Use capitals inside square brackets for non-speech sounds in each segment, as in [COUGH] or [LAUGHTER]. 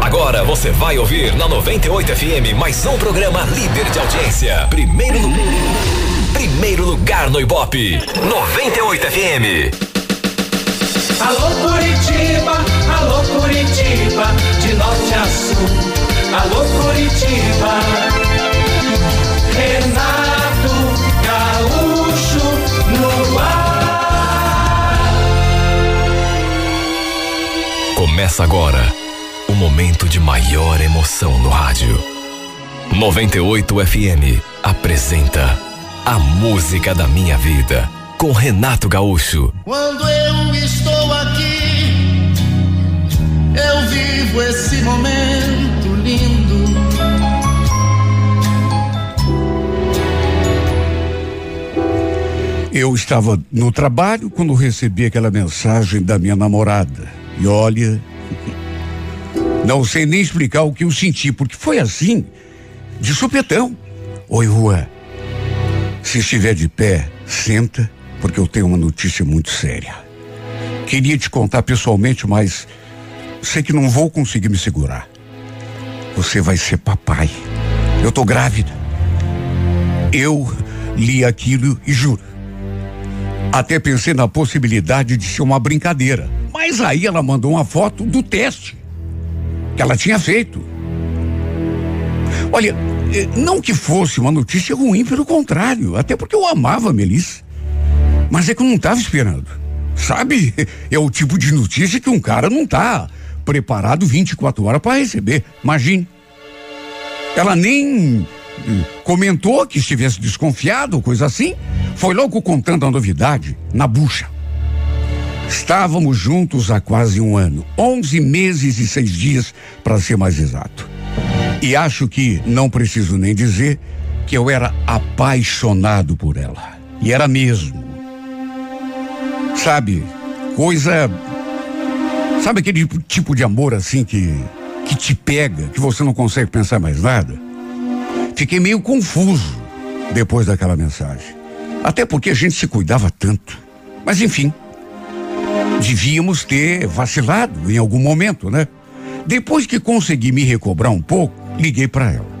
Agora você vai ouvir na 98 FM mais um programa líder de audiência. Primeiro, primeiro lugar no Ibope. 98 FM. Alô Curitiba, alô Curitiba, de norte a sul. Alô Curitiba. Renato Começa agora o momento de maior emoção no rádio. 98 FM apresenta A Música da Minha Vida com Renato Gaúcho. Quando eu estou aqui, eu vivo esse momento lindo. Eu estava no trabalho quando recebi aquela mensagem da minha namorada. E olha, [LAUGHS] não sei nem explicar o que eu senti, porque foi assim, de supetão. Oi, Rua. Se estiver de pé, senta, porque eu tenho uma notícia muito séria. Queria te contar pessoalmente, mas sei que não vou conseguir me segurar. Você vai ser papai. Eu tô grávida. Eu li aquilo e juro. Até pensei na possibilidade de ser uma brincadeira. Mas aí ela mandou uma foto do teste que ela tinha feito. Olha, eh, não que fosse uma notícia ruim, pelo contrário, até porque eu amava a Melissa. Mas é que eu não estava esperando. Sabe? [LAUGHS] É o tipo de notícia que um cara não tá preparado 24 horas para receber. Imagine. Ela nem eh, comentou que estivesse desconfiado, coisa assim. Foi logo contando a novidade na bucha. Estávamos juntos há quase um ano, 11 meses e seis dias, para ser mais exato. E acho que não preciso nem dizer que eu era apaixonado por ela. E era mesmo. Sabe, coisa. Sabe aquele tipo de amor assim que que te pega, que você não consegue pensar mais nada? Fiquei meio confuso depois daquela mensagem. Até porque a gente se cuidava tanto. Mas enfim, devíamos ter vacilado em algum momento, né? Depois que consegui me recobrar um pouco, liguei para ela.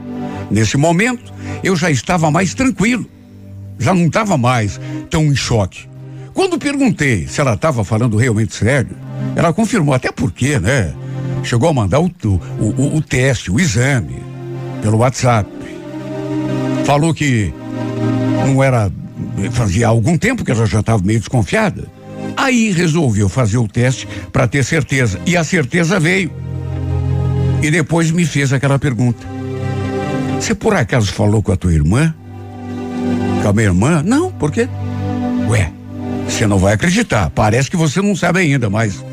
Nesse momento, eu já estava mais tranquilo. Já não estava mais tão em choque. Quando perguntei se ela estava falando realmente sério, ela confirmou, até porque, né? Chegou a mandar o, o, o, o teste, o exame, pelo WhatsApp. Falou que não era. Fazia algum tempo que ela já estava meio desconfiada. Aí resolveu fazer o teste para ter certeza. E a certeza veio. E depois me fez aquela pergunta: Você por acaso falou com a tua irmã? Com a minha irmã? Não, por quê? Ué, você não vai acreditar. Parece que você não sabe ainda, mas.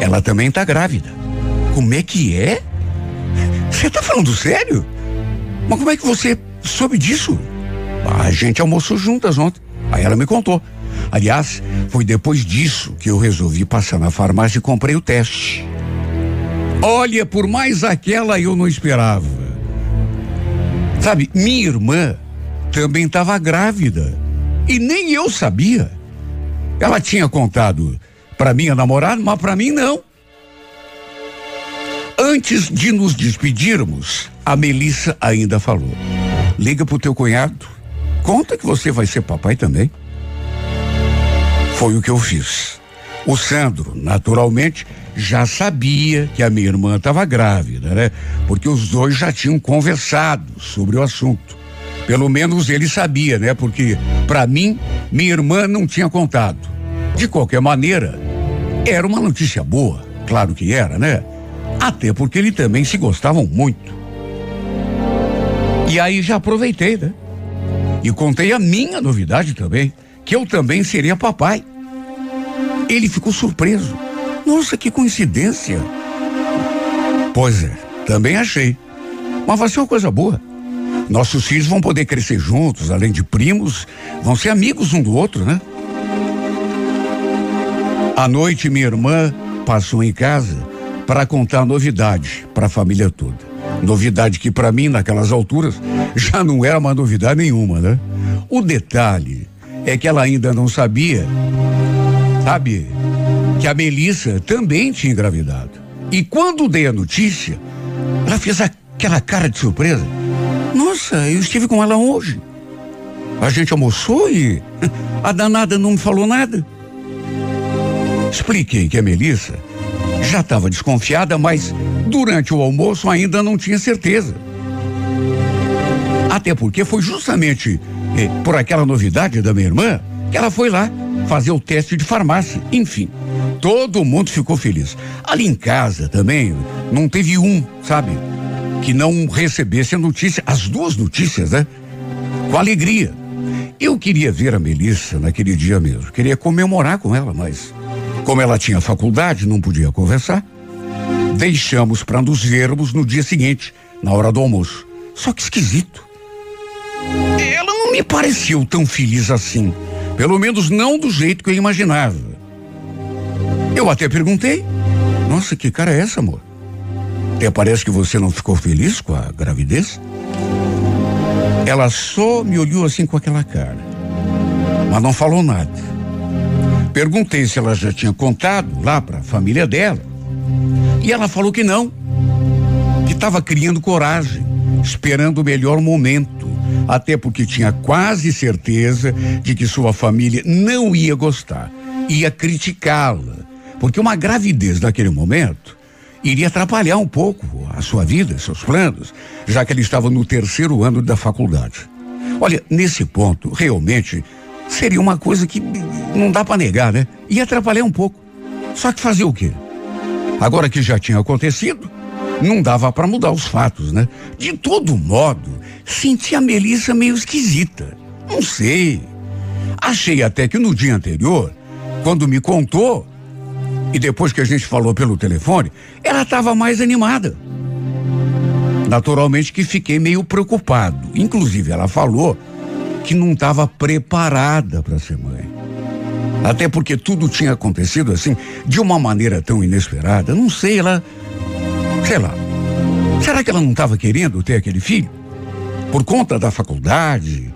Ela também tá grávida. Como é que é? Você tá falando sério? Mas como é que você soube disso? A gente almoçou juntas ontem. Aí ela me contou. Aliás, foi depois disso que eu resolvi passar na farmácia e comprei o teste. Olha, por mais aquela eu não esperava. Sabe, minha irmã também estava grávida e nem eu sabia. Ela tinha contado para minha namorada, mas para mim não. Antes de nos despedirmos, a Melissa ainda falou: Liga pro teu cunhado, conta que você vai ser papai também. Foi o que eu fiz. O Sandro, naturalmente, já sabia que a minha irmã estava grávida, né? Porque os dois já tinham conversado sobre o assunto. Pelo menos ele sabia, né? Porque, para mim, minha irmã não tinha contado. De qualquer maneira, era uma notícia boa, claro que era, né? Até porque eles também se gostavam muito. E aí já aproveitei, né? E contei a minha novidade também, que eu também seria papai. Ele ficou surpreso. Nossa, que coincidência. Pois é, também achei. Mas vai ser uma coisa boa. Nossos filhos vão poder crescer juntos, além de primos, vão ser amigos um do outro, né? À noite, minha irmã passou em casa para contar novidade para a família toda. Novidade que para mim, naquelas alturas, já não era uma novidade nenhuma, né? O detalhe é que ela ainda não sabia, sabe, que a Melissa também tinha engravidado. E quando dei a notícia, ela fez aquela cara de surpresa. Nossa, eu estive com ela hoje. A gente almoçou e [LAUGHS] a danada não me falou nada. Expliquei que a Melissa já estava desconfiada, mas durante o almoço ainda não tinha certeza. Até porque foi justamente eh, por aquela novidade da minha irmã que ela foi lá fazer o teste de farmácia. Enfim, todo mundo ficou feliz. Ali em casa também não teve um, sabe, que não recebesse a notícia, as duas notícias, né? Com alegria. Eu queria ver a Melissa naquele dia mesmo, queria comemorar com ela, mas como ela tinha faculdade, não podia conversar. Deixamos para nos vermos no dia seguinte, na hora do almoço. Só que esquisito. Ela não me pareceu tão feliz assim. Pelo menos não do jeito que eu imaginava. Eu até perguntei: Nossa, que cara é essa, amor? Até parece que você não ficou feliz com a gravidez? Ela só me olhou assim com aquela cara, mas não falou nada. Perguntei se ela já tinha contado lá para a família dela. E ela falou que não, que estava criando coragem, esperando o melhor momento, até porque tinha quase certeza de que sua família não ia gostar, ia criticá-la, porque uma gravidez naquele momento iria atrapalhar um pouco a sua vida, seus planos, já que ele estava no terceiro ano da faculdade. Olha, nesse ponto, realmente seria uma coisa que não dá para negar, né? Ia atrapalhar um pouco. Só que fazer o quê? Agora que já tinha acontecido, não dava para mudar os fatos, né? De todo modo, senti a Melissa meio esquisita. Não sei. Achei até que no dia anterior, quando me contou, e depois que a gente falou pelo telefone, ela estava mais animada. Naturalmente que fiquei meio preocupado. Inclusive, ela falou que não estava preparada para ser mãe. Até porque tudo tinha acontecido assim, de uma maneira tão inesperada. Não sei, ela. Sei lá. Será que ela não estava querendo ter aquele filho? Por conta da faculdade?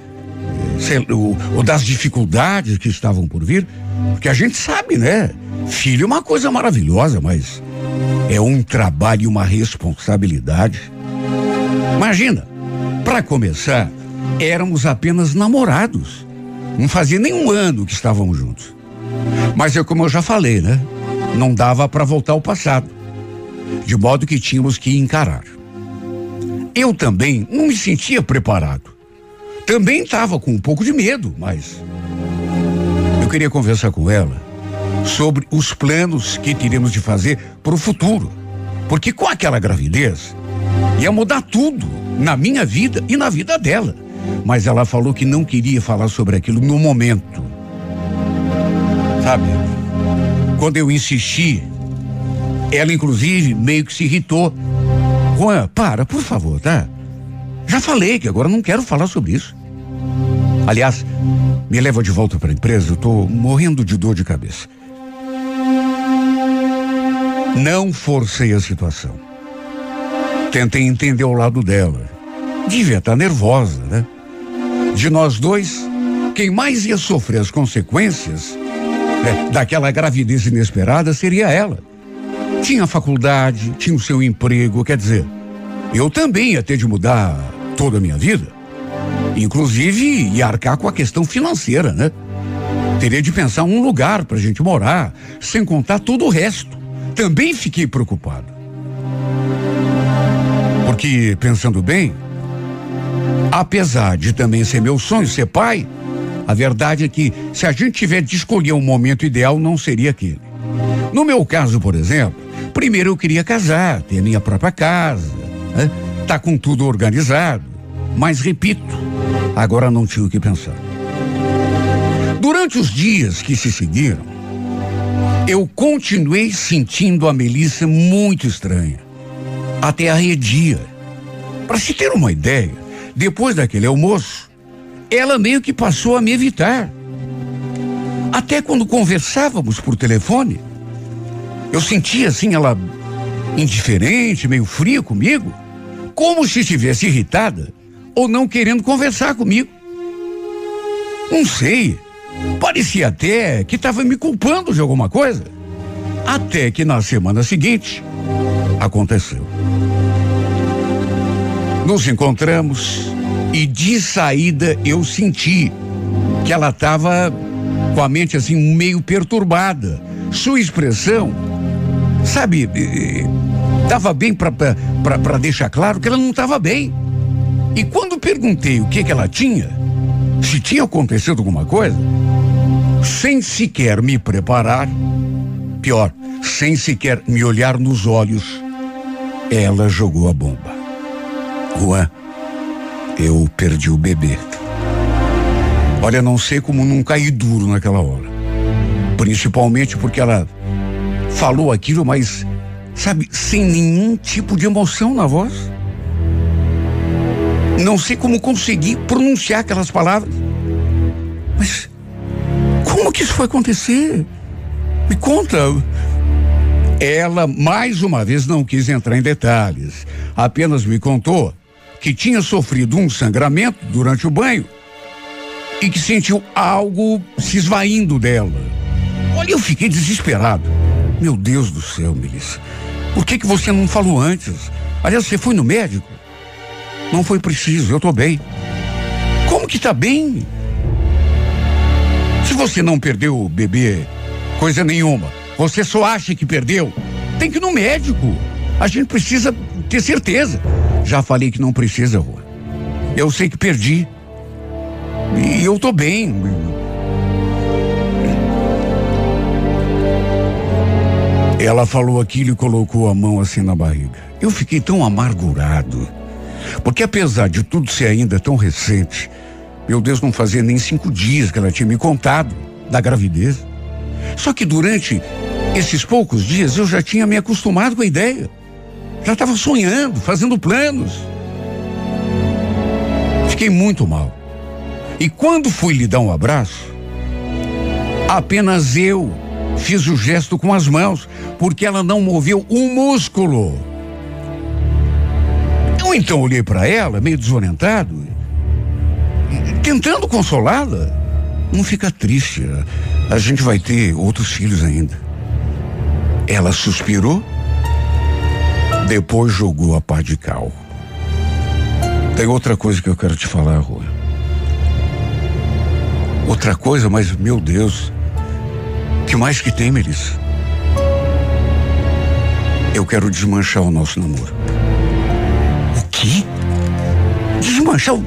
Sei, ou, ou das dificuldades que estavam por vir? Porque a gente sabe, né? Filho é uma coisa maravilhosa, mas é um trabalho e uma responsabilidade. Imagina, para começar, éramos apenas namorados. Não fazia nem um ano que estávamos juntos. Mas é como eu já falei, né? Não dava para voltar ao passado. De modo que tínhamos que encarar. Eu também não me sentia preparado. Também estava com um pouco de medo, mas eu queria conversar com ela sobre os planos que teríamos de fazer para o futuro. Porque com aquela gravidez ia mudar tudo na minha vida e na vida dela. Mas ela falou que não queria falar sobre aquilo no momento. Sabe? Quando eu insisti, ela inclusive meio que se irritou. Juan, para, por favor, tá? Já falei que agora não quero falar sobre isso. Aliás, me leva de volta para a empresa, eu tô morrendo de dor de cabeça. Não forcei a situação. Tentei entender o lado dela. Devia estar tá nervosa, né? De nós dois, quem mais ia sofrer as consequências né, daquela gravidez inesperada seria ela. Tinha faculdade, tinha o seu emprego, quer dizer, eu também ia ter de mudar toda a minha vida. Inclusive, ia arcar com a questão financeira, né? Teria de pensar um lugar para a gente morar, sem contar todo o resto também fiquei preocupado. Porque, pensando bem, apesar de também ser meu sonho ser pai, a verdade é que se a gente tiver de escolher um momento ideal, não seria aquele. No meu caso, por exemplo, primeiro eu queria casar, ter minha própria casa, né? tá com tudo organizado. Mas repito, agora não tinha o que pensar. Durante os dias que se seguiram, eu continuei sentindo a Melissa muito estranha. Até arredia. Para se ter uma ideia, depois daquele almoço, ela meio que passou a me evitar. Até quando conversávamos por telefone, eu sentia assim ela indiferente, meio fria comigo, como se estivesse irritada ou não querendo conversar comigo. Não sei. Parecia até que estava me culpando de alguma coisa. Até que na semana seguinte aconteceu. Nos encontramos e de saída eu senti que ela estava com a mente assim meio perturbada. Sua expressão, sabe, estava bem para deixar claro que ela não estava bem. E quando perguntei o que, que ela tinha, se tinha acontecido alguma coisa, sem sequer me preparar, pior, sem sequer me olhar nos olhos, ela jogou a bomba. Juan, eu perdi o bebê. Olha, não sei como não caí duro naquela hora. Principalmente porque ela falou aquilo, mas, sabe, sem nenhum tipo de emoção na voz. Não sei como consegui pronunciar aquelas palavras. Mas como que isso foi acontecer? Me conta. Ela, mais uma vez, não quis entrar em detalhes. Apenas me contou que tinha sofrido um sangramento durante o banho e que sentiu algo se esvaindo dela. Olha, eu fiquei desesperado. Meu Deus do céu, Melissa. Por que, que você não falou antes? Aliás, você foi no médico? Não foi preciso, eu tô bem. Como que tá bem? Se você não perdeu o bebê, coisa nenhuma. Você só acha que perdeu. Tem que ir no médico. A gente precisa ter certeza. Já falei que não precisa, Rua. Eu sei que perdi. E eu tô bem. Ela falou aquilo e colocou a mão assim na barriga. Eu fiquei tão amargurado. Porque apesar de tudo ser ainda tão recente, meu Deus, não fazia nem cinco dias que ela tinha me contado da gravidez. Só que durante esses poucos dias eu já tinha me acostumado com a ideia. Já estava sonhando, fazendo planos. Fiquei muito mal. E quando fui lhe dar um abraço, apenas eu fiz o gesto com as mãos, porque ela não moveu um músculo. Eu então olhei para ela, meio desorientado, tentando consolá-la. Não fica triste, a gente vai ter outros filhos ainda. Ela suspirou depois jogou a pá de cal. Tem outra coisa que eu quero te falar, Rua. Outra coisa, mas meu Deus. Que mais que tem, Melissa? Eu quero desmanchar o nosso namoro. O quê? Desmanchar o.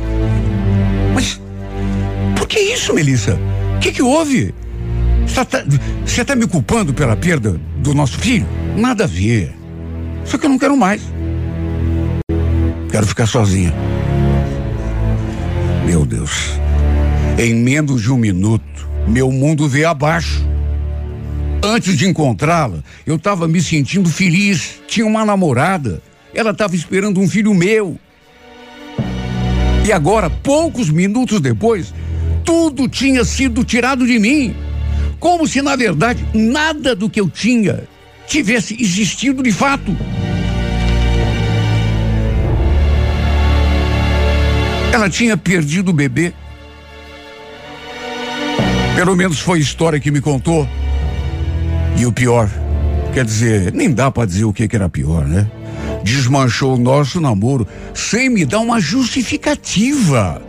Mas. Por que isso, Melissa? O que, que houve? Você está tá, tá me culpando pela perda do nosso filho? Nada a ver. Só que eu não quero mais. Quero ficar sozinha. Meu Deus. Em menos de um minuto, meu mundo veio abaixo. Antes de encontrá-la, eu estava me sentindo feliz. Tinha uma namorada. Ela estava esperando um filho meu. E agora, poucos minutos depois, tudo tinha sido tirado de mim. Como se, na verdade, nada do que eu tinha tivesse existido de fato. Ela tinha perdido o bebê. Pelo menos foi a história que me contou. E o pior, quer dizer, nem dá para dizer o que, que era pior, né? Desmanchou o nosso namoro sem me dar uma justificativa.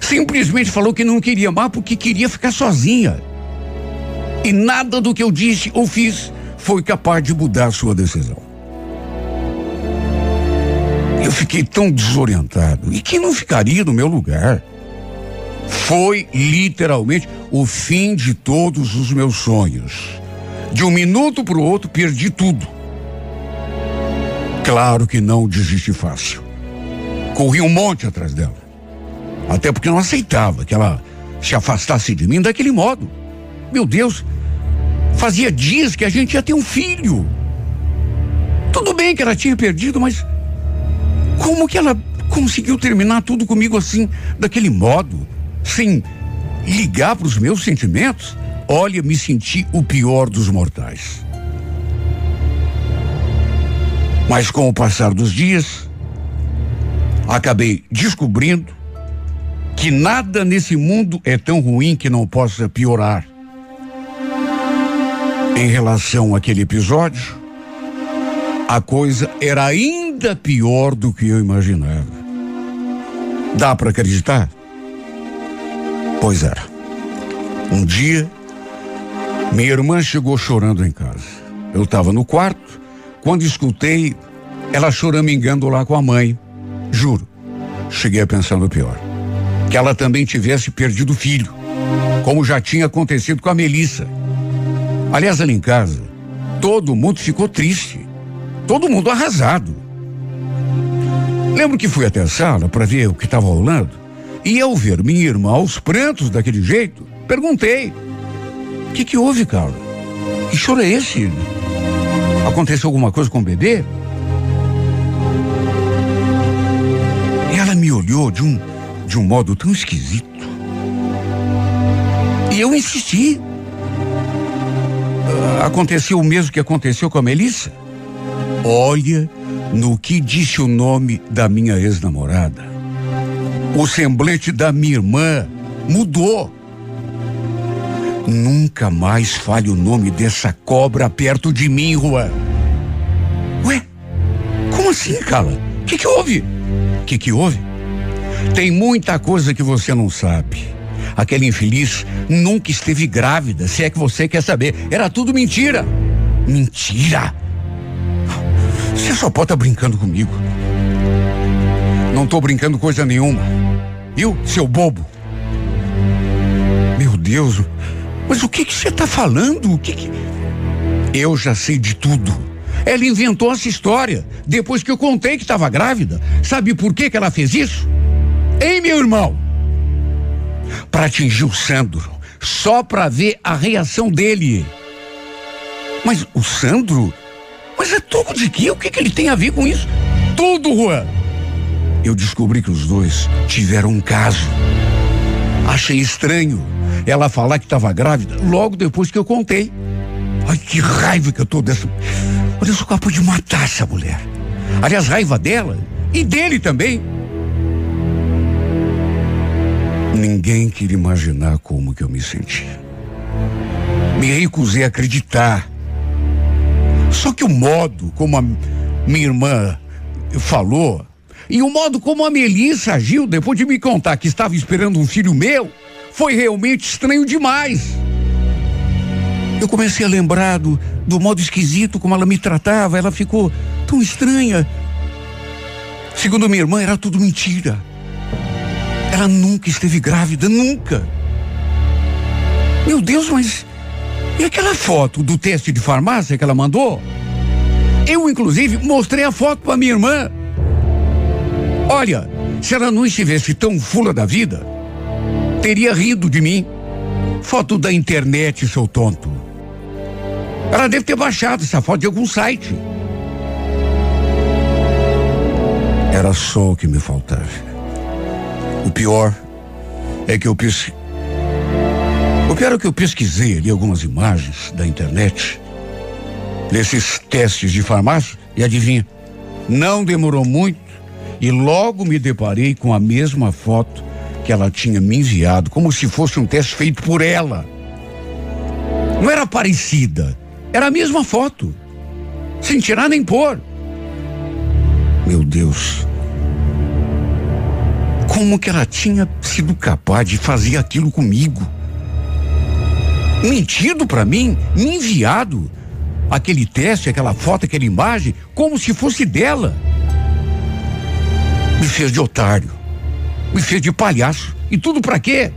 Simplesmente falou que não queria mais porque queria ficar sozinha. E nada do que eu disse ou fiz foi capaz de mudar sua decisão. Eu fiquei tão desorientado. E quem não ficaria no meu lugar? Foi literalmente o fim de todos os meus sonhos. De um minuto para o outro, perdi tudo. Claro que não desisti fácil. Corri um monte atrás dela. Até porque não aceitava que ela se afastasse de mim daquele modo. Meu Deus, fazia dias que a gente ia ter um filho. Tudo bem que ela tinha perdido, mas como que ela conseguiu terminar tudo comigo assim, daquele modo, sem ligar para os meus sentimentos? Olha, me senti o pior dos mortais. Mas com o passar dos dias, acabei descobrindo que nada nesse mundo é tão ruim que não possa piorar. Em relação àquele episódio, a coisa era ainda pior do que eu imaginava. Dá para acreditar? Pois era. Um dia, minha irmã chegou chorando em casa. Eu estava no quarto quando escutei ela choramingando lá com a mãe. Juro, cheguei a pensar no pior. Que ela também tivesse perdido o filho, como já tinha acontecido com a Melissa. Aliás, ali em casa, todo mundo ficou triste. Todo mundo arrasado. Lembro que fui até a sala para ver o que estava rolando. E ao ver minha irmã aos prantos daquele jeito, perguntei: O que, que houve, Carla? Que choro é esse? Aconteceu alguma coisa com o bebê? Ela me olhou de um, de um modo tão esquisito. E eu insisti. Ah, aconteceu o mesmo que aconteceu com a Melissa? Olha no que disse o nome da minha ex-namorada. O semblante da minha irmã mudou. Nunca mais fale o nome dessa cobra perto de mim, Juan. Ué? Como assim, Carla? O que, que houve? O que, que houve? Tem muita coisa que você não sabe. Aquela infeliz nunca esteve grávida, se é que você quer saber. Era tudo mentira. Mentira! Você só pode estar tá brincando comigo. Não estou brincando coisa nenhuma. Viu, seu bobo? Meu Deus, mas o que que você está falando? O que, que Eu já sei de tudo. Ela inventou essa história depois que eu contei que estava grávida. Sabe por que que ela fez isso? Hein, meu irmão? Para atingir o Sandro, só para ver a reação dele. Mas o Sandro mas é tudo de quê? O que, que ele tem a ver com isso? Tudo, Juan. Eu descobri que os dois tiveram um caso. Achei estranho ela falar que estava grávida logo depois que eu contei. Ai, que raiva que eu tô dessa. Olha, eu sou capaz de matar essa mulher. Aliás, raiva dela e dele também. Ninguém queria imaginar como que eu me sentia. Me recusei a acreditar só que o modo como a minha irmã falou e o modo como a Melissa agiu depois de me contar que estava esperando um filho meu foi realmente estranho demais. Eu comecei a lembrar do, do modo esquisito como ela me tratava, ela ficou tão estranha. Segundo minha irmã, era tudo mentira. Ela nunca esteve grávida, nunca. Meu Deus, mas e aquela foto do teste de farmácia que ela mandou? Eu, inclusive, mostrei a foto para minha irmã. Olha, se ela não estivesse tão fula da vida, teria rido de mim. Foto da internet, seu tonto. Ela deve ter baixado essa foto de algum site. Era só o que me faltava. O pior é que eu pensei. O pior é que eu pesquisei ali algumas imagens da internet, desses testes de farmácia, e adivinha, não demorou muito e logo me deparei com a mesma foto que ela tinha me enviado, como se fosse um teste feito por ela. Não era parecida, era a mesma foto, sem tirar nem pôr. Meu Deus, como que ela tinha sido capaz de fazer aquilo comigo? mentido para mim, me enviado aquele teste, aquela foto, aquela imagem, como se fosse dela. Me fez de otário, me fez de palhaço. E tudo para quê?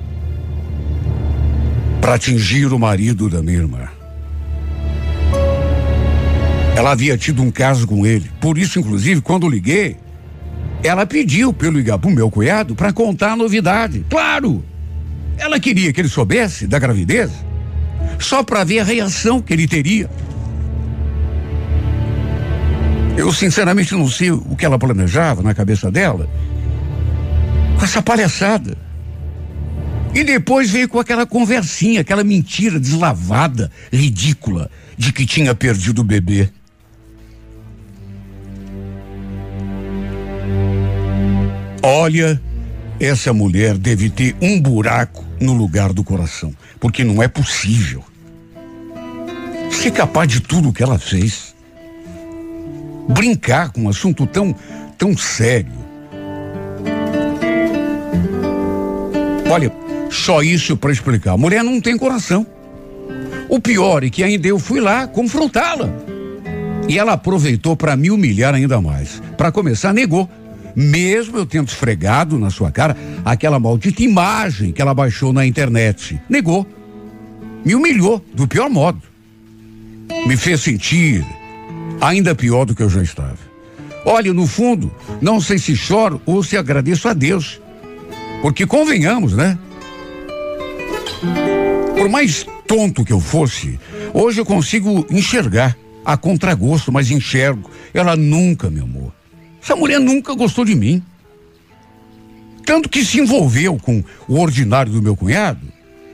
Para atingir o marido da minha irmã. Ela havia tido um caso com ele. Por isso, inclusive, quando liguei, ela pediu pelo ligar meu cunhado para contar a novidade. Claro! Ela queria que ele soubesse da gravidez só para ver a reação que ele teria. Eu sinceramente não sei o que ela planejava na cabeça dela com essa palhaçada. E depois veio com aquela conversinha, aquela mentira deslavada, ridícula, de que tinha perdido o bebê. Olha, essa mulher deve ter um buraco no lugar do coração, porque não é possível ser capaz de tudo que ela fez. Brincar com um assunto tão, tão sério. Olha, só isso para explicar. A mulher não tem coração. O pior é que ainda eu fui lá confrontá-la. E ela aproveitou para me humilhar ainda mais. Para começar, negou. Mesmo eu tendo esfregado na sua cara aquela maldita imagem que ela baixou na internet. Negou. Me humilhou do pior modo. Me fez sentir ainda pior do que eu já estava. Olha, no fundo, não sei se choro ou se agradeço a Deus. Porque convenhamos, né? Por mais tonto que eu fosse, hoje eu consigo enxergar a contragosto, mas enxergo. Ela nunca me amou. Essa mulher nunca gostou de mim. Tanto que se envolveu com o ordinário do meu cunhado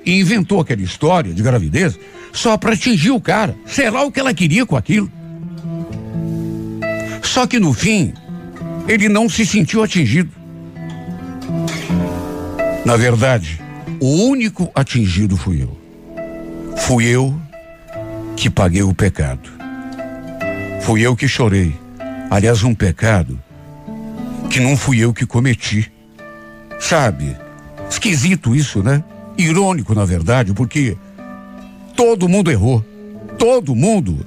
e inventou aquela história de gravidez só para atingir o cara. Sei lá o que ela queria com aquilo. Só que no fim, ele não se sentiu atingido. Na verdade, o único atingido fui eu. Fui eu que paguei o pecado. Fui eu que chorei. Aliás, um pecado que não fui eu que cometi. Sabe? Esquisito isso, né? Irônico, na verdade, porque todo mundo errou. Todo mundo,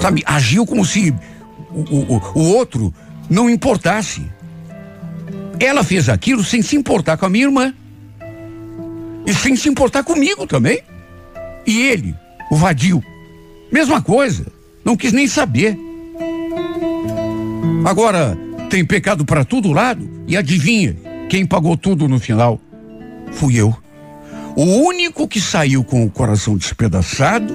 sabe, agiu como se o, o, o outro não importasse. Ela fez aquilo sem se importar com a minha irmã. E sem se importar comigo também. E ele, o vadio, mesma coisa. Não quis nem saber. Agora, tem pecado para todo lado. E adivinha, quem pagou tudo no final? Fui eu. O único que saiu com o coração despedaçado,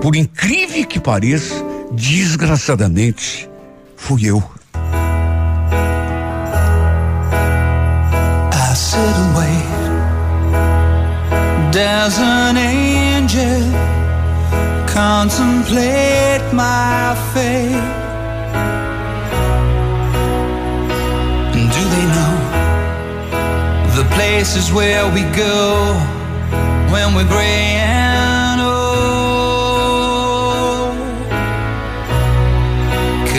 por incrível que pareça, desgraçadamente, fui eu. I sit and wait. There's an angel contemplate my fate. Do they know the places where we go when we're gray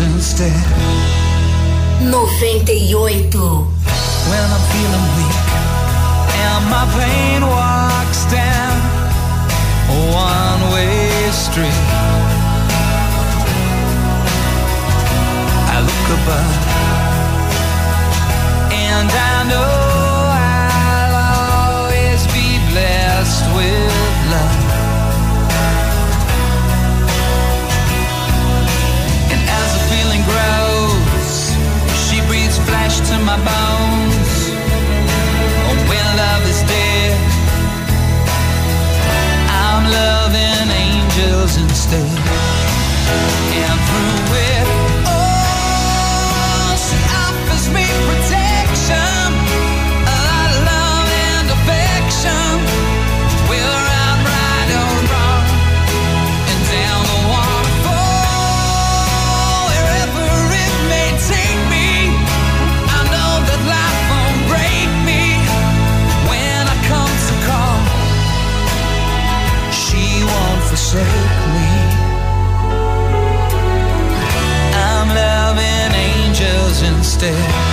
Instead. 98. when I'm feeling weak and my pain walks down a one-way street. I look above and I know instead. And through it, instead.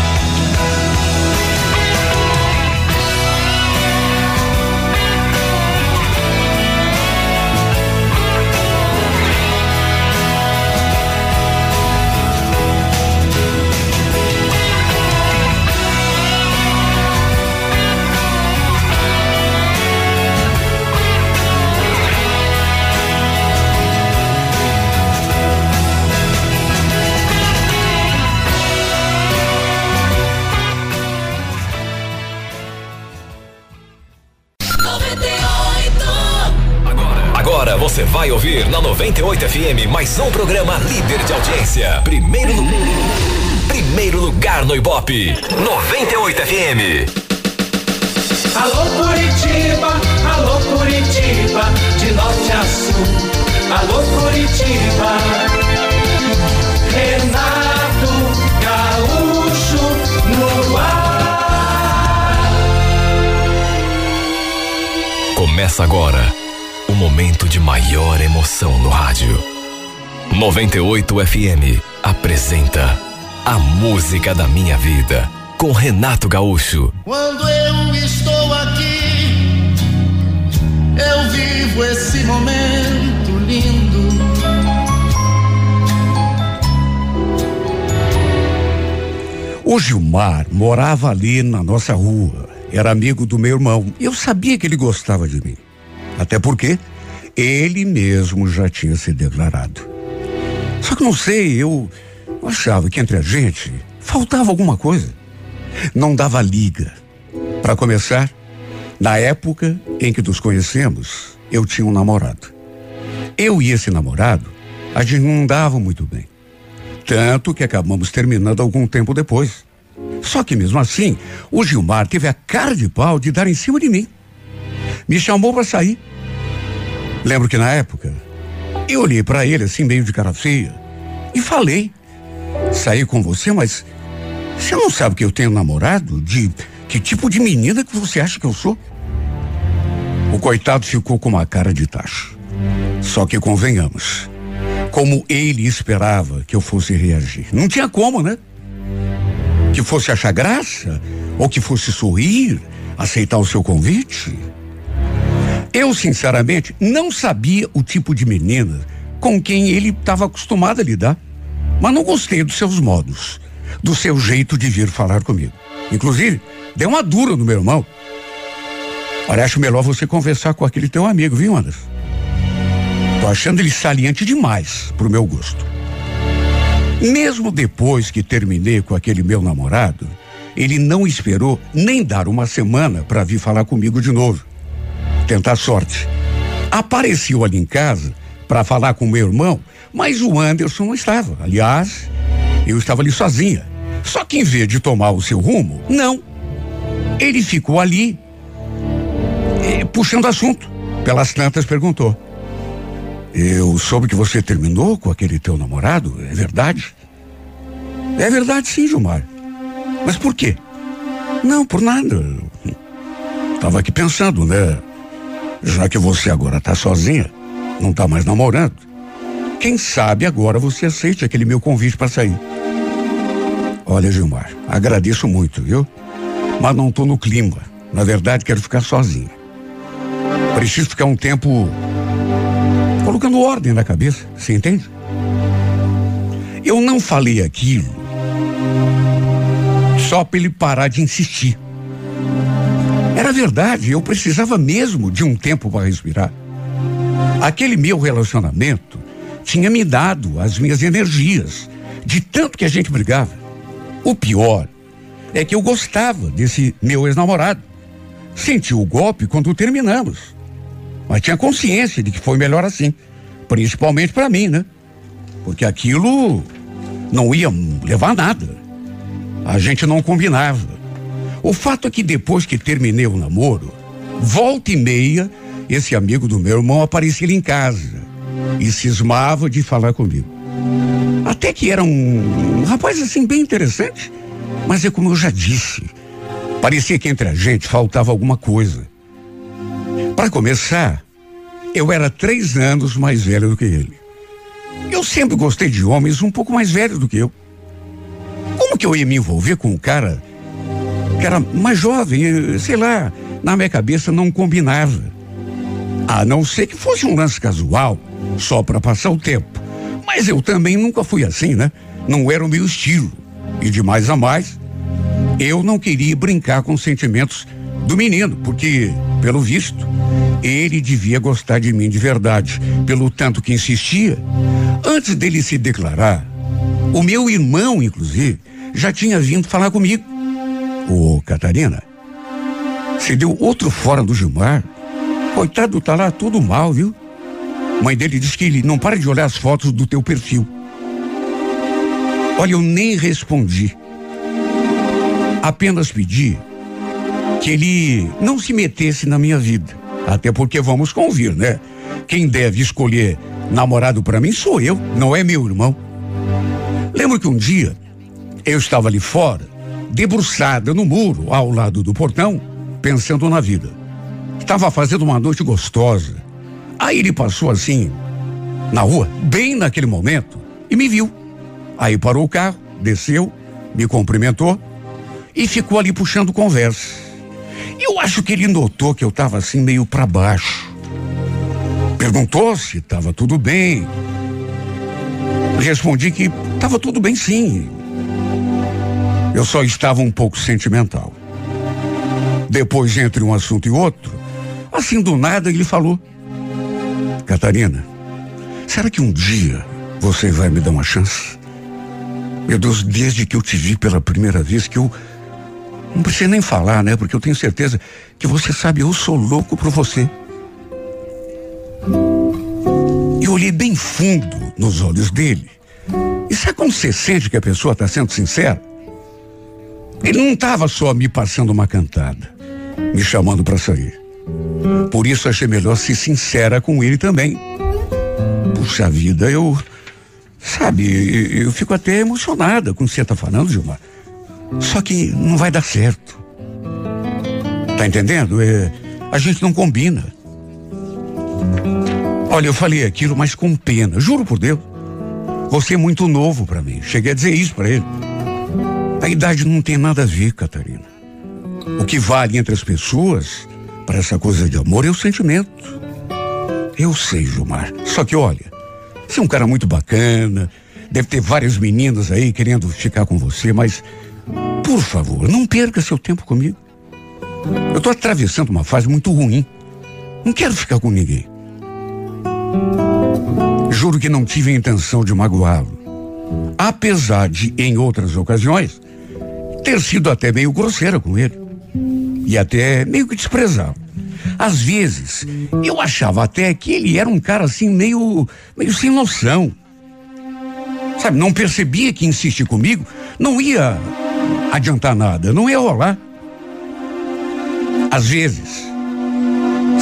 Agora você vai ouvir na 98 FM mais um programa líder de audiência. Primeiro, primeiro lugar no Ibope. 98 FM. Alô Curitiba, alô Curitiba, de norte a sul. Alô Curitiba. Renato Gaúcho no ar. Começa agora o momento de maior emoção no rádio. 98 FM apresenta A Música da Minha Vida com Renato Gaúcho. Quando eu estou aqui, eu vivo esse momento lindo. O Gilmar morava ali na nossa rua. Era amigo do meu irmão. Eu sabia que ele gostava de mim. Até porque ele mesmo já tinha se declarado. Só que não sei, eu achava que entre a gente faltava alguma coisa. Não dava liga. Para começar, na época em que nos conhecemos, eu tinha um namorado. Eu e esse namorado, a gente não dava muito bem. Tanto que acabamos terminando algum tempo depois. Só que mesmo assim, o Gilmar teve a cara de pau de dar em cima de mim. Me chamou para sair. Lembro que na época, eu olhei para ele assim, meio de cara feia, e falei: saí com você, mas você não sabe que eu tenho namorado? De que tipo de menina que você acha que eu sou? O coitado ficou com uma cara de tacho. Só que convenhamos, como ele esperava que eu fosse reagir. Não tinha como, né? Que fosse achar graça, ou que fosse sorrir, aceitar o seu convite. Eu, sinceramente, não sabia o tipo de menina com quem ele estava acostumado a lidar. Mas não gostei dos seus modos, do seu jeito de vir falar comigo. Inclusive, deu uma dura no meu irmão. Olha, acho melhor você conversar com aquele teu amigo, viu, Anderson? Tô achando ele saliente demais pro meu gosto. Mesmo depois que terminei com aquele meu namorado, ele não esperou nem dar uma semana para vir falar comigo de novo. Tentar sorte. Apareceu ali em casa para falar com meu irmão, mas o Anderson não estava. Aliás, eu estava ali sozinha. Só que em vez de tomar o seu rumo, não. Ele ficou ali, eh, puxando assunto. Pelas tantas perguntou: Eu soube que você terminou com aquele teu namorado, é verdade? É verdade, sim, Gilmar. Mas por quê? Não, por nada. Tava aqui pensando, né? Já que você agora tá sozinha, não tá mais namorando. Quem sabe agora você aceite aquele meu convite para sair. Olha, Gilmar, agradeço muito, viu? Mas não tô no clima. Na verdade, quero ficar sozinha. Preciso ficar um tempo colocando ordem na cabeça, você entende? Eu não falei aquilo só para ele parar de insistir. Era verdade, eu precisava mesmo de um tempo para respirar. Aquele meu relacionamento tinha me dado as minhas energias, de tanto que a gente brigava. O pior é que eu gostava desse meu ex-namorado. Senti o golpe quando terminamos. Mas tinha consciência de que foi melhor assim. Principalmente para mim, né? Porque aquilo não ia levar a nada. A gente não combinava. O fato é que depois que terminei o namoro, volta e meia, esse amigo do meu irmão aparecia em casa e cismava de falar comigo. Até que era um, um rapaz assim bem interessante, mas é como eu já disse, parecia que entre a gente faltava alguma coisa. Para começar, eu era três anos mais velho do que ele. Eu sempre gostei de homens um pouco mais velhos do que eu. Como que eu ia me envolver com um cara que era mais jovem, sei lá, na minha cabeça não combinava. A não ser que fosse um lance casual, só para passar o tempo. Mas eu também nunca fui assim, né? Não era o meu estilo. E de mais a mais, eu não queria brincar com os sentimentos do menino, porque, pelo visto, ele devia gostar de mim de verdade, pelo tanto que insistia. Antes dele se declarar, o meu irmão, inclusive, já tinha vindo falar comigo. Ô, Catarina, você deu outro fora do Gilmar? Coitado, tá lá tudo mal, viu? Mãe dele disse que ele não para de olhar as fotos do teu perfil. Olha, eu nem respondi. Apenas pedi que ele não se metesse na minha vida. Até porque vamos convir, né? Quem deve escolher namorado para mim sou eu, não é meu irmão. Lembro que um dia eu estava ali fora, debruçada no muro, ao lado do portão, pensando na vida. Estava fazendo uma noite gostosa. Aí ele passou assim, na rua, bem naquele momento, e me viu. Aí parou o carro, desceu, me cumprimentou e ficou ali puxando conversa. Eu acho que ele notou que eu estava assim meio para baixo. Perguntou se estava tudo bem. Respondi que estava tudo bem sim. Eu só estava um pouco sentimental. Depois, entre um assunto e outro, assim do nada, ele falou: Catarina, será que um dia você vai me dar uma chance? Meu Deus, desde que eu te vi pela primeira vez, que eu. Não precisa nem falar, né? Porque eu tenho certeza que você sabe, eu sou louco por você. E olhei bem fundo nos olhos dele. E sabe quando você sente que a pessoa está sendo sincera? Ele não estava só me passando uma cantada, me chamando para sair. Por isso achei melhor ser sincera com ele também. Puxa vida, eu. Sabe, eu fico até emocionada com o que você está falando, Gilmar. Só que não vai dar certo. Tá entendendo? É, a gente não combina. Olha, eu falei aquilo, mas com pena, juro por Deus. Você é muito novo para mim. Cheguei a dizer isso para ele. A idade não tem nada a ver, Catarina. O que vale entre as pessoas, para essa coisa de amor, é o sentimento. Eu sei, Gilmar. Só que olha, você é um cara muito bacana, deve ter várias meninas aí querendo ficar com você, mas, por favor, não perca seu tempo comigo. Eu tô atravessando uma fase muito ruim. Não quero ficar com ninguém. Juro que não tive a intenção de magoá-lo. Apesar de, em outras ocasiões, ter sido até meio grosseira com ele. E até meio que desprezá-lo. Às vezes, eu achava até que ele era um cara assim meio, meio sem noção. Sabe, não percebia que insistir comigo não ia adiantar nada, não ia rolar. Às vezes,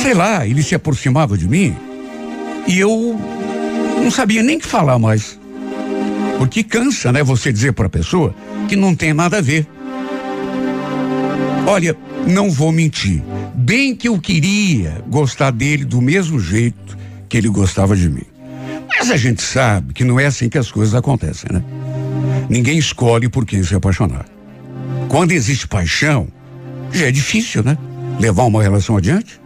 sei lá, ele se aproximava de mim e eu não sabia nem que falar mais. Porque cansa, né, você dizer para a pessoa que não tem nada a ver. Olha, não vou mentir. Bem que eu queria gostar dele do mesmo jeito que ele gostava de mim. Mas a gente sabe que não é assim que as coisas acontecem, né? Ninguém escolhe por quem se apaixonar. Quando existe paixão, já é difícil, né? Levar uma relação adiante.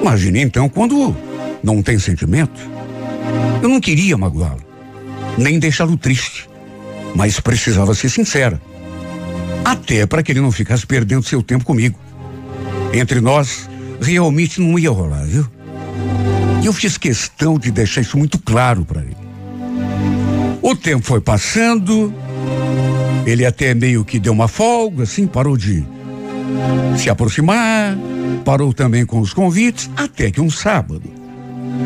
Imagine então quando não tem sentimento. Eu não queria magoá-lo, nem deixá-lo triste, mas precisava ser sincera. Até para que ele não ficasse perdendo seu tempo comigo. Entre nós, realmente não ia rolar, viu? E eu fiz questão de deixar isso muito claro para ele. O tempo foi passando, ele até meio que deu uma folga, assim, parou de se aproximar, parou também com os convites, até que um sábado.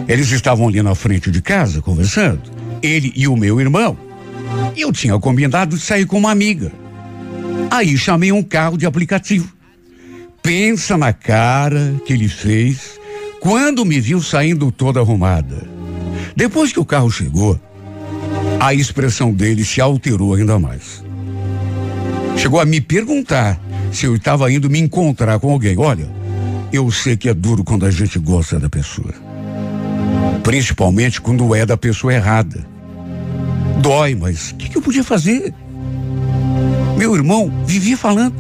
Eles estavam ali na frente de casa conversando, ele e o meu irmão. Eu tinha combinado de sair com uma amiga. Aí chamei um carro de aplicativo. Pensa na cara que ele fez quando me viu saindo toda arrumada. Depois que o carro chegou, a expressão dele se alterou ainda mais. Chegou a me perguntar se eu estava indo me encontrar com alguém. Olha, eu sei que é duro quando a gente gosta da pessoa. Principalmente quando é da pessoa errada. Dói, mas o que, que eu podia fazer? Meu irmão vivia falando.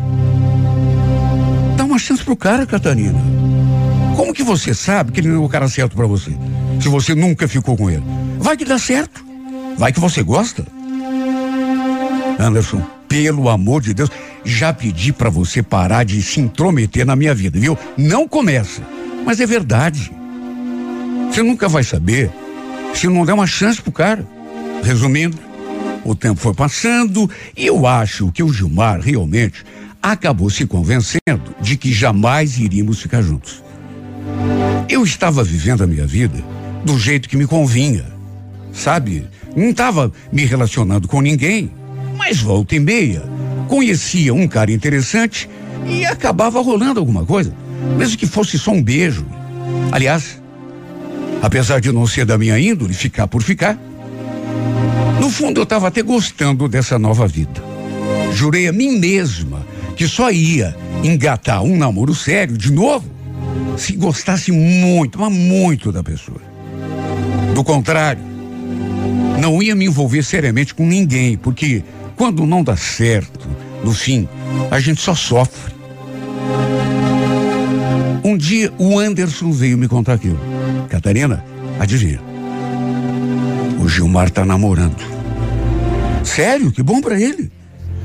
Dá uma chance pro cara, Catarina. Como que você sabe que ele não é o cara certo para você? Se você nunca ficou com ele. Vai que dá certo. Vai que você gosta. Anderson, pelo amor de Deus, já pedi para você parar de se intrometer na minha vida, viu? Não começa. Mas é verdade. Você nunca vai saber se não der uma chance pro cara. Resumindo, o tempo foi passando e eu acho que o Gilmar realmente acabou se convencendo de que jamais iríamos ficar juntos. Eu estava vivendo a minha vida do jeito que me convinha. Sabe? Não estava me relacionando com ninguém, mas volta e meia conhecia um cara interessante e acabava rolando alguma coisa, mesmo que fosse só um beijo. Aliás, apesar de não ser da minha índole, ficar por ficar, no fundo eu estava até gostando dessa nova vida. Jurei a mim mesma que só ia engatar um namoro sério de novo se gostasse muito, mas muito da pessoa. Do contrário, não ia me envolver seriamente com ninguém, porque quando não dá certo, no fim, a gente só sofre. Um dia o Anderson veio me contar aquilo. Catarina, adivinha? O Gilmar tá namorando. Sério? Que bom pra ele.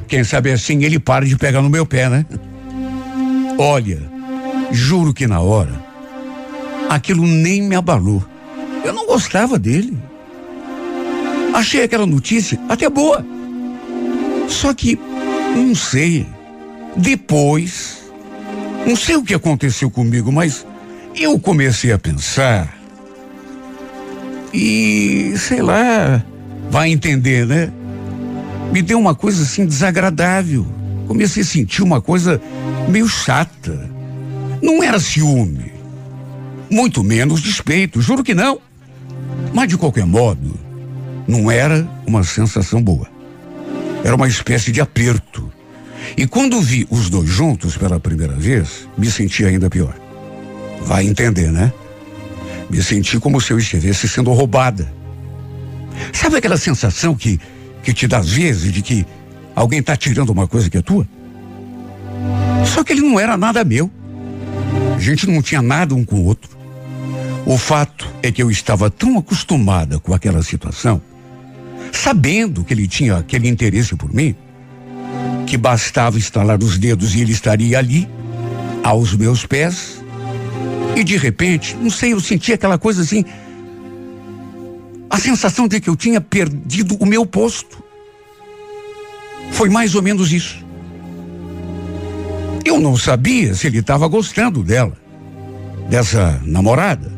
Quem sabe assim ele para de pegar no meu pé, né? Olha, juro que na hora, aquilo nem me abalou. Eu não gostava dele. Achei aquela notícia até boa. Só que, não sei, depois, não sei o que aconteceu comigo, mas eu comecei a pensar. E, sei lá, vai entender, né? Me deu uma coisa assim desagradável. Comecei a sentir uma coisa meio chata. Não era ciúme, muito menos despeito, juro que não. Mas de qualquer modo, não era uma sensação boa. Era uma espécie de aperto. E quando vi os dois juntos pela primeira vez, me senti ainda pior. Vai entender, né? Me senti como se eu estivesse sendo roubada. Sabe aquela sensação que, que te dá às vezes de que alguém está tirando uma coisa que é tua? Só que ele não era nada meu. A gente não tinha nada um com o outro. O fato é que eu estava tão acostumada com aquela situação, sabendo que ele tinha aquele interesse por mim, que bastava estalar os dedos e ele estaria ali, aos meus pés, e de repente, não sei, eu senti aquela coisa assim, a sensação de que eu tinha perdido o meu posto. Foi mais ou menos isso. Eu não sabia se ele estava gostando dela, dessa namorada,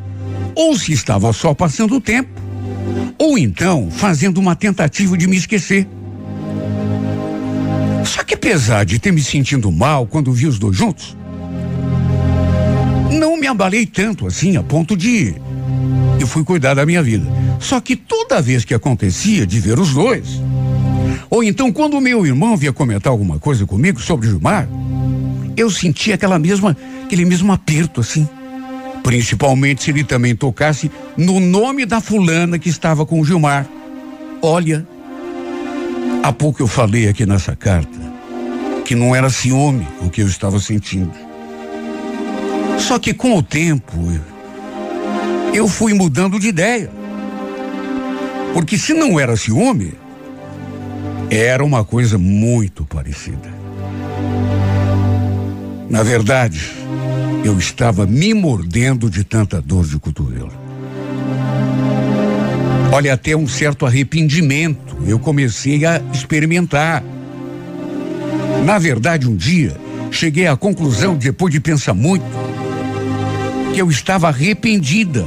ou se estava só passando o tempo, ou então fazendo uma tentativa de me esquecer. Só que apesar de ter me sentindo mal quando vi os dois juntos, abalei tanto assim a ponto de eu fui cuidar da minha vida. Só que toda vez que acontecia de ver os dois, ou então quando meu irmão via comentar alguma coisa comigo sobre o Gilmar, eu sentia aquela mesma, aquele mesmo aperto assim. Principalmente se ele também tocasse no nome da fulana que estava com o Gilmar. Olha, há pouco eu falei aqui nessa carta que não era ciúme o que eu estava sentindo. Só que com o tempo eu fui mudando de ideia. Porque se não era ciúme, era uma coisa muito parecida. Na verdade, eu estava me mordendo de tanta dor de cotovelo. Olha, até um certo arrependimento eu comecei a experimentar. Na verdade, um dia, cheguei à conclusão, depois de pensar muito, que eu estava arrependida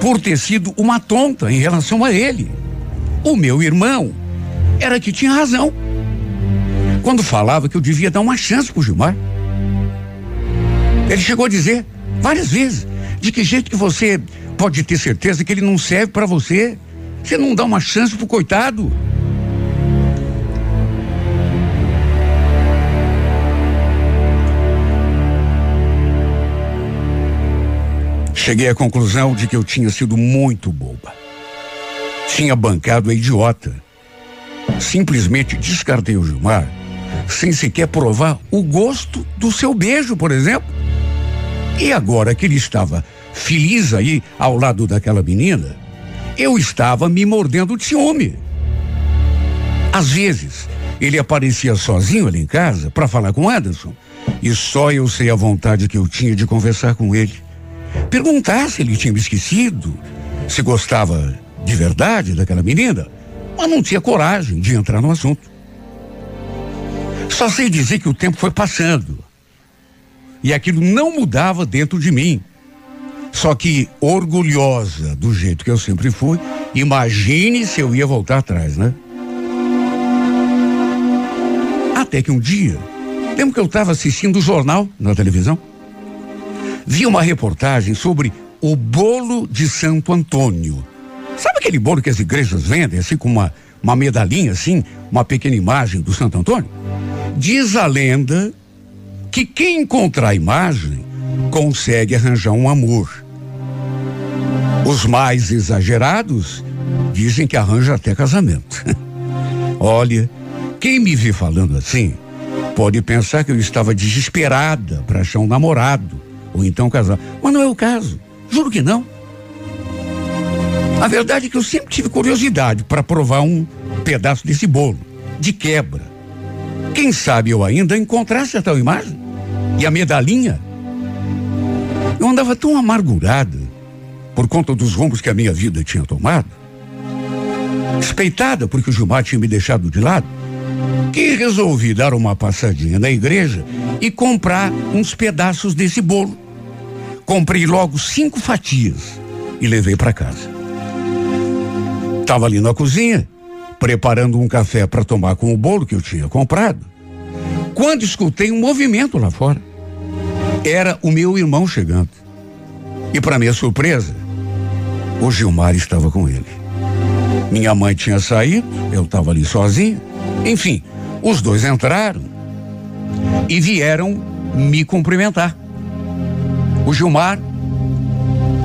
por ter sido uma tonta em relação a ele. O meu irmão era que tinha razão. Quando falava que eu devia dar uma chance pro Gilmar. Ele chegou a dizer várias vezes de que jeito que você pode ter certeza que ele não serve para você. Você não dá uma chance pro coitado. Cheguei à conclusão de que eu tinha sido muito boba. Tinha bancado a idiota. Simplesmente descartei o Gilmar sem sequer provar o gosto do seu beijo, por exemplo. E agora que ele estava feliz aí ao lado daquela menina, eu estava me mordendo de ciúme. Às vezes, ele aparecia sozinho ali em casa para falar com Anderson, e só eu sei a vontade que eu tinha de conversar com ele. Perguntar se ele tinha me esquecido, se gostava de verdade daquela menina, mas não tinha coragem de entrar no assunto. Só sei dizer que o tempo foi passando e aquilo não mudava dentro de mim. Só que orgulhosa do jeito que eu sempre fui, imagine se eu ia voltar atrás, né? Até que um dia, lembro que eu estava assistindo o jornal na televisão, vi uma reportagem sobre o bolo de Santo Antônio. Sabe aquele bolo que as igrejas vendem, assim com uma, uma medalhinha, assim, uma pequena imagem do Santo Antônio? Diz a lenda que quem encontrar a imagem consegue arranjar um amor. Os mais exagerados dizem que arranja até casamento. [LAUGHS] Olha, quem me vê falando assim pode pensar que eu estava desesperada para achar um namorado ou então casar. Mas não é o caso. Juro que não. A verdade é que eu sempre tive curiosidade para provar um pedaço desse bolo, de quebra. Quem sabe eu ainda encontrasse a tal imagem e a medalhinha. Eu andava tão amargurada por conta dos rumos que a minha vida tinha tomado, despeitada porque o Gilmar tinha me deixado de lado, que resolvi dar uma passadinha na igreja e comprar uns pedaços desse bolo. Comprei logo cinco fatias e levei para casa. Estava ali na cozinha, preparando um café para tomar com o bolo que eu tinha comprado, quando escutei um movimento lá fora. Era o meu irmão chegando. E para minha surpresa, o Gilmar estava com ele. Minha mãe tinha saído, eu estava ali sozinho. Enfim, os dois entraram e vieram me cumprimentar. O Gilmar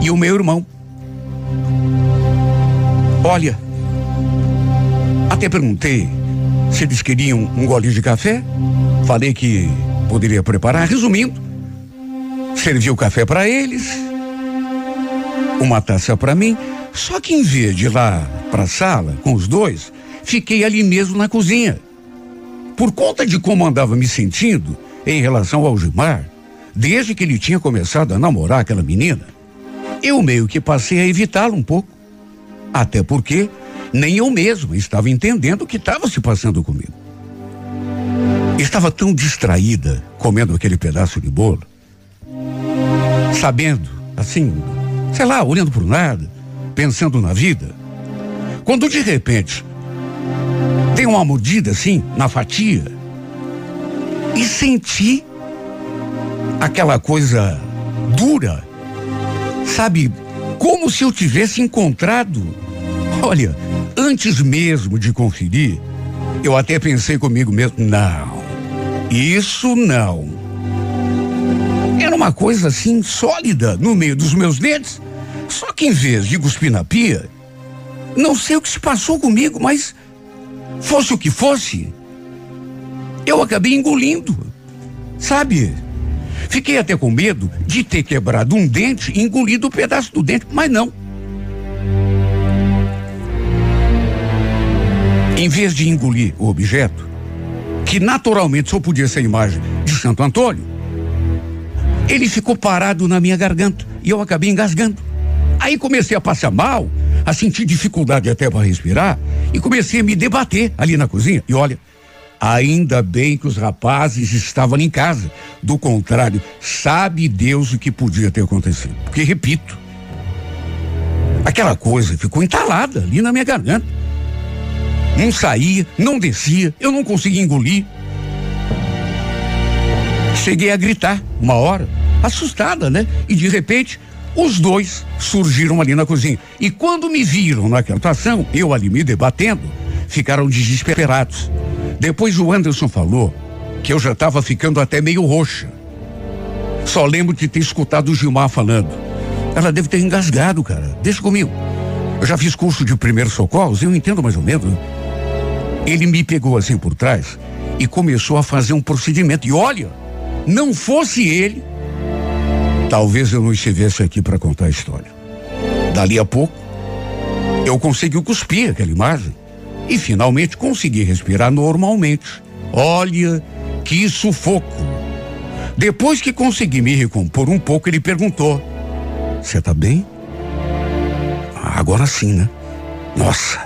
e o meu irmão. Olha, até perguntei se eles queriam um golinho de café. Falei que poderia preparar. Resumindo, servi o café para eles, uma taça para mim. Só que em vez de ir lá para a sala com os dois, fiquei ali mesmo na cozinha. Por conta de como andava me sentindo em relação ao Gilmar, desde que ele tinha começado a namorar aquela menina, eu meio que passei a evitá-lo um pouco. Até porque nem eu mesmo estava entendendo o que estava se passando comigo. Estava tão distraída comendo aquele pedaço de bolo, sabendo, assim, sei lá, olhando para o nada, pensando na vida, quando de repente dei uma mordida assim na fatia e senti aquela coisa dura, sabe, como se eu tivesse encontrado. Olha, antes mesmo de conferir, eu até pensei comigo mesmo, não, isso não. Era uma coisa assim sólida no meio dos meus dentes. Só que em vez de cuspir na pia, não sei o que se passou comigo, mas fosse o que fosse, eu acabei engolindo. Sabe? Fiquei até com medo de ter quebrado um dente e engolido um pedaço do dente, mas não. Em vez de engolir o objeto, que naturalmente só podia ser a imagem de Santo Antônio, ele ficou parado na minha garganta e eu acabei engasgando. Aí comecei a passar mal, a sentir dificuldade até para respirar e comecei a me debater ali na cozinha. E olha, ainda bem que os rapazes estavam em casa. Do contrário, sabe Deus o que podia ter acontecido. Porque, repito, aquela coisa ficou entalada ali na minha garganta. Não saía, não descia, eu não conseguia engolir. Cheguei a gritar uma hora, assustada, né? E de repente, os dois surgiram ali na cozinha. E quando me viram naquela situação, eu ali me debatendo, ficaram desesperados. Depois o Anderson falou que eu já estava ficando até meio roxa. Só lembro de ter escutado o Gilmar falando. Ela deve ter engasgado, cara. Deixa comigo. Eu já fiz curso de primeiros socorros, eu entendo mais ou menos. Ele me pegou assim por trás e começou a fazer um procedimento. E olha, não fosse ele, talvez eu não estivesse aqui para contar a história. Dali a pouco, eu consegui cuspir aquela imagem e finalmente consegui respirar normalmente. Olha que sufoco. Depois que consegui me recompor um pouco, ele perguntou: Você tá bem? "Ah, Agora sim, né? Nossa,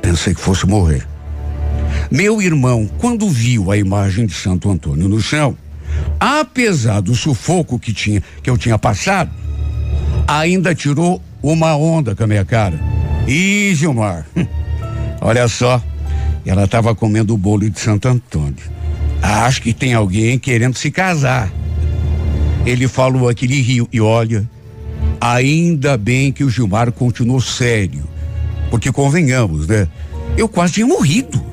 pensei que fosse morrer. Meu irmão, quando viu a imagem de Santo Antônio no chão, apesar do sufoco que tinha, que eu tinha passado, ainda tirou uma onda com a minha cara. Ih, Gilmar, [LAUGHS] olha só, ela estava comendo o bolo de Santo Antônio. Acho que tem alguém querendo se casar. Ele falou aquele rio e olha, ainda bem que o Gilmar continuou sério. Porque convenhamos, né? Eu quase tinha morrido.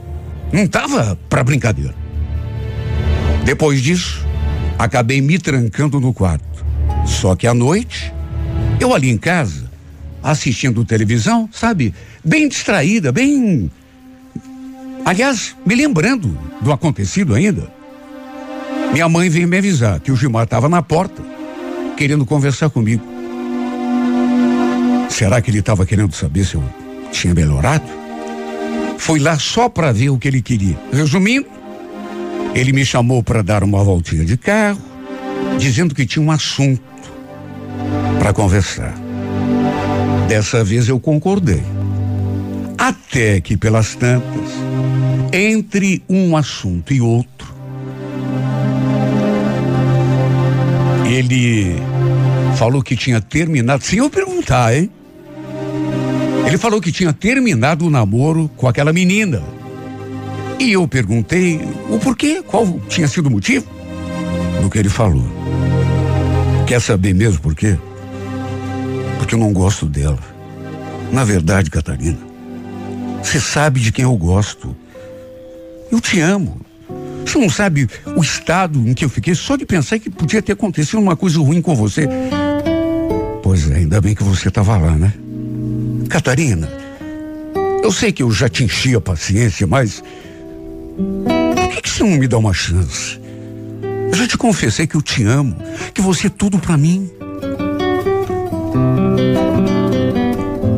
Não tava pra brincadeira. Depois disso, acabei me trancando no quarto. Só que à noite, eu ali em casa, assistindo televisão, sabe? Bem distraída, bem. Aliás, me lembrando do acontecido ainda. Minha mãe veio me avisar que o Gilmar estava na porta, querendo conversar comigo. Será que ele estava querendo saber se eu tinha melhorado? Fui lá só para ver o que ele queria. Resumindo, ele me chamou para dar uma voltinha de carro, dizendo que tinha um assunto para conversar. Dessa vez eu concordei. Até que, pelas tantas, entre um assunto e outro, ele falou que tinha terminado, sem eu perguntar, hein? Ele falou que tinha terminado o namoro com aquela menina. E eu perguntei o porquê, qual tinha sido o motivo do que ele falou. Quer saber mesmo por quê? Porque eu não gosto dela. Na verdade, Catarina, você sabe de quem eu gosto. Eu te amo. Você não sabe o estado em que eu fiquei só de pensar que podia ter acontecido uma coisa ruim com você. Pois é, ainda bem que você estava lá, né? Catarina, eu sei que eu já te enchi a paciência, mas. Por que, que você não me dá uma chance? Eu já te confessei que eu te amo, que você é tudo para mim.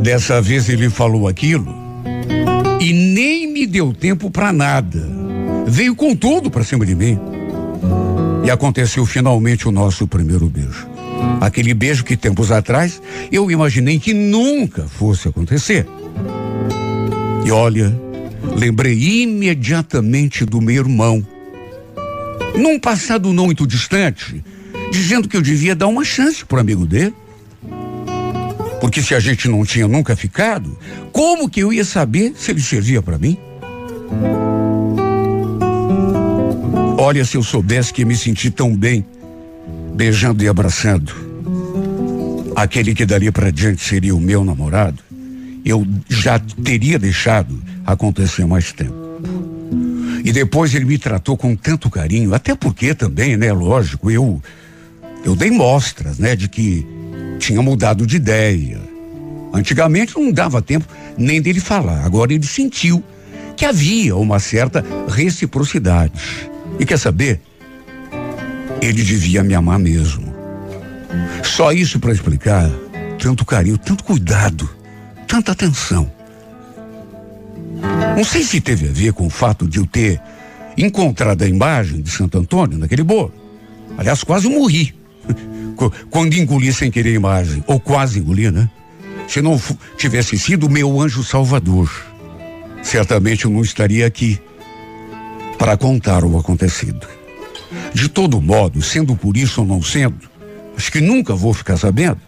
Dessa vez ele falou aquilo e nem me deu tempo para nada. Veio com tudo para cima de mim. E aconteceu finalmente o nosso primeiro beijo. Aquele beijo que tempos atrás eu imaginei que nunca fosse acontecer. E olha, lembrei imediatamente do meu irmão. Num passado não muito distante, dizendo que eu devia dar uma chance pro amigo dele. Porque se a gente não tinha nunca ficado, como que eu ia saber se ele servia para mim? Olha, se eu soubesse que me senti tão bem, beijando e abraçando, aquele que dali para diante seria o meu namorado, eu já teria deixado acontecer mais tempo. E depois ele me tratou com tanto carinho, até porque também, né, lógico, eu eu dei mostras, né, de que tinha mudado de ideia. Antigamente não dava tempo nem dele falar, agora ele sentiu que havia uma certa reciprocidade. E quer saber? Ele devia me amar mesmo. Só isso para explicar tanto carinho, tanto cuidado, tanta atenção. Não sei se teve a ver com o fato de eu ter encontrado a imagem de Santo Antônio naquele bolo. Aliás, quase morri [LAUGHS] quando engoli sem querer a imagem, ou quase engoli, né? Se não tivesse sido meu anjo salvador, certamente eu não estaria aqui para contar o acontecido. De todo modo, sendo por isso ou não sendo, acho que nunca vou ficar sabendo,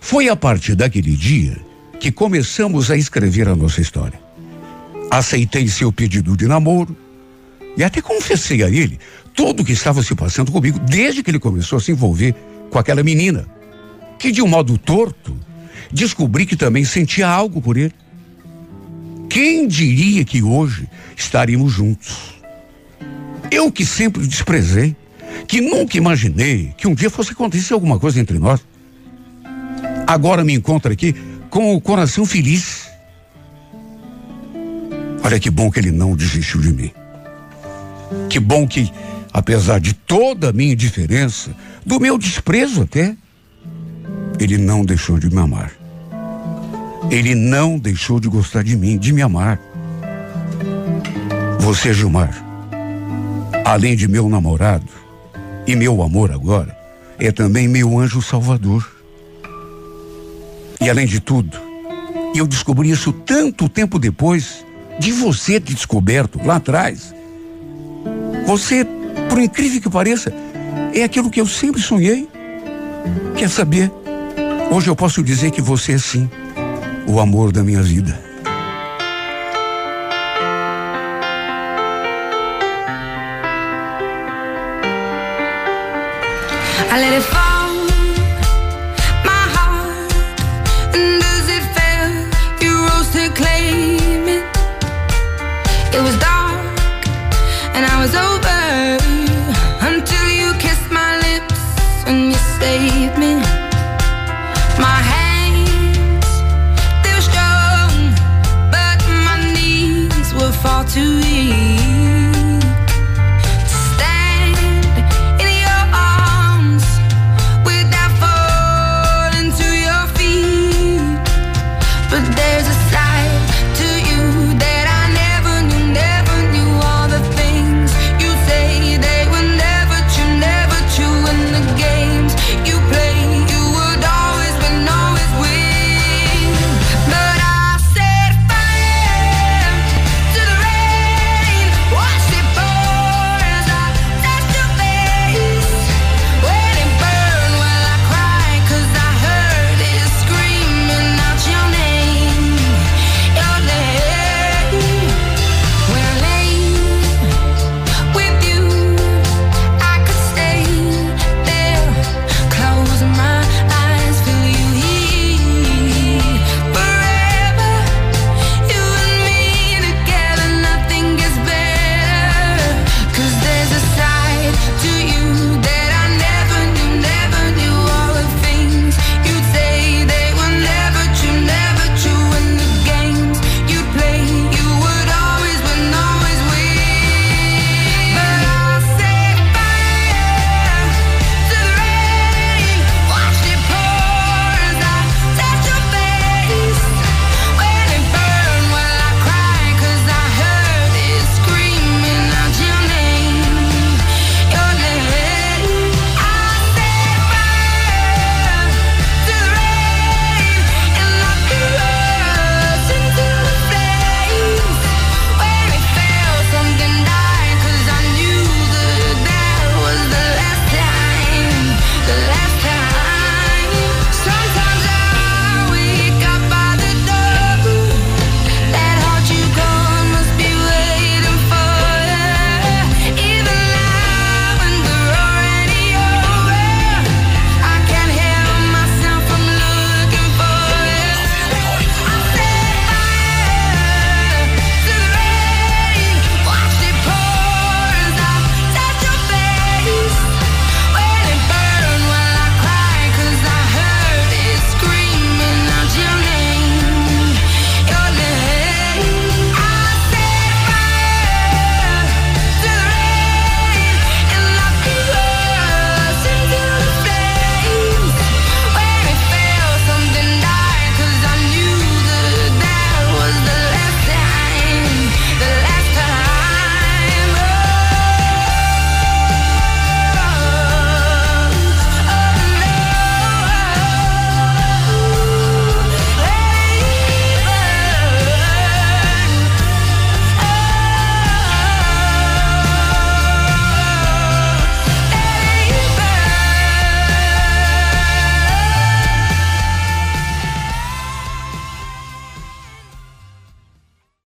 foi a partir daquele dia que começamos a escrever a nossa história. Aceitei seu pedido de namoro e até confessei a ele tudo o que estava se passando comigo desde que ele começou a se envolver com aquela menina, que de um modo torto descobri que também sentia algo por ele. Quem diria que hoje estaríamos juntos? Eu que sempre desprezei, que nunca imaginei que um dia fosse acontecer alguma coisa entre nós. Agora me encontro aqui com o coração feliz. Olha que bom que ele não desistiu de mim. Que bom que, apesar de toda a minha indiferença, do meu desprezo até, ele não deixou de me amar. Ele não deixou de gostar de mim, de me amar. Você, Gilmar, além de meu namorado e meu amor agora, é também meu anjo salvador. E além de tudo, eu descobri isso tanto tempo depois de você ter descoberto lá atrás. Você, por incrível que pareça, é aquilo que eu sempre sonhei. Quer saber? Hoje eu posso dizer que você é sim o amor da minha vida. I